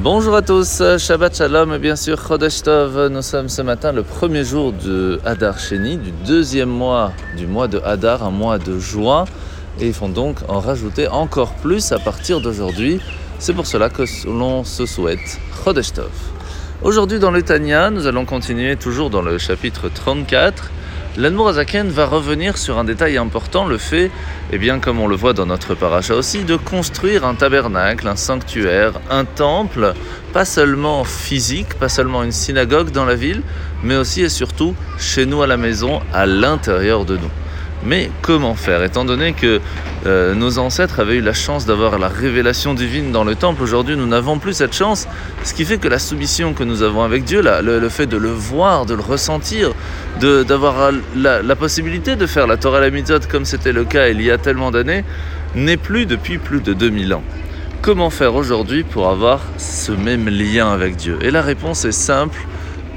Bonjour à tous, Shabbat Shalom et bien sûr Chodesh Tov. Nous sommes ce matin le premier jour de Hadar Sheni, du deuxième mois du mois de Hadar, un mois de joie. Et ils font donc en rajouter encore plus à partir d'aujourd'hui. C'est pour cela que l'on se souhaite Chodesh Tov. Aujourd'hui dans le Tanya, nous allons continuer toujours dans le chapitre 34 L'Anmour Azaken va revenir sur un détail important, le fait, eh bien comme on le voit dans notre paracha aussi, de construire un tabernacle, un sanctuaire, un temple, pas seulement physique, pas seulement une synagogue dans la ville, mais aussi et surtout chez nous à la maison, à l'intérieur de nous. Mais comment faire Étant donné que euh, nos ancêtres avaient eu la chance d'avoir la révélation divine dans le temple, aujourd'hui nous n'avons plus cette chance, ce qui fait que la soumission que nous avons avec Dieu, le, fait de le voir, de le ressentir, d'avoir la, la, possibilité de faire la Torah la méthode comme c'était le cas il y a tellement d'années, n'est plus depuis plus de 2000 ans. Comment faire aujourd'hui pour avoir ce même lien avec Dieu? Et la réponse est simple,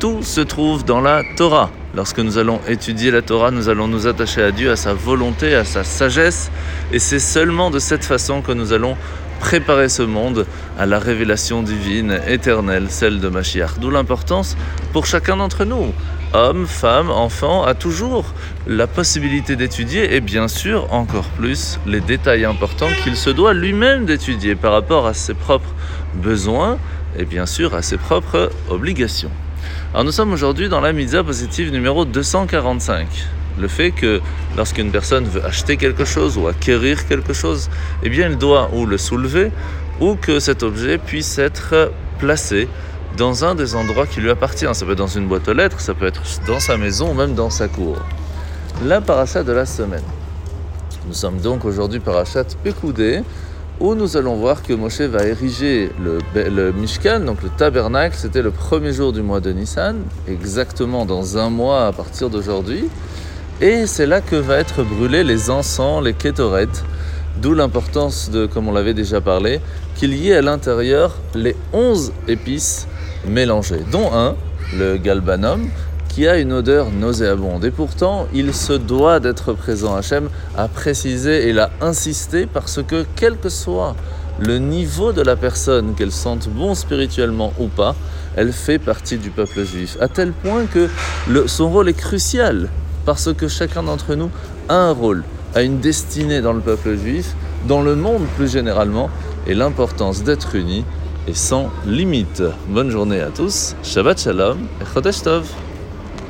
tout se trouve dans la Torah. Lorsque nous allons étudier la Torah, nous allons nous attacher à Dieu, à sa volonté, à sa sagesse. Et c'est seulement de cette façon que nous allons préparer ce monde à la révélation divine éternelle, celle de Mashiach. D'où l'importance pour chacun d'entre nous, homme, femme, enfant, a toujours la possibilité d'étudier et bien sûr encore plus les détails importants qu'il se doit lui-même d'étudier par rapport à ses propres besoins et bien sûr à ses propres obligations. Alors nous sommes aujourd'hui dans la mitzvah positive numéro 245. Le fait que lorsqu'une personne veut acheter quelque chose ou acquérir quelque chose, eh bien elle doit ou le soulever ou que cet objet puisse être placé dans un des endroits qui lui appartient. Ça peut être dans une boîte aux lettres, ça peut être dans sa maison ou même dans sa cour. La parachat de la semaine. Nous sommes donc aujourd'hui parachat Pekoudé, où nous allons voir que Moshe va ériger le, Mishkan, donc le tabernacle, c'était le premier jour du mois de Nissan, exactement dans un mois à partir d'aujourd'hui. Et c'est là que va être brûlé les encens, les kétorettes, d'où l'importance de, comme on l'avait déjà parlé, qu'il y ait à l'intérieur les 11 épices mélangées, dont un, le galbanum, qui a une odeur nauséabonde. Et pourtant, il se doit d'être présent. Hachem a précisé et l'a insisté parce que, quel que soit le niveau de la personne, qu'elle sente bon spirituellement ou pas, elle fait partie du peuple juif. À tel point que son rôle est crucial, parce que chacun d'entre nous a un rôle, a une destinée dans le peuple juif, dans le monde plus généralement, et l'importance d'être unis est sans limite. Bonne journée à tous, Shabbat Shalom et Chodesh Tov.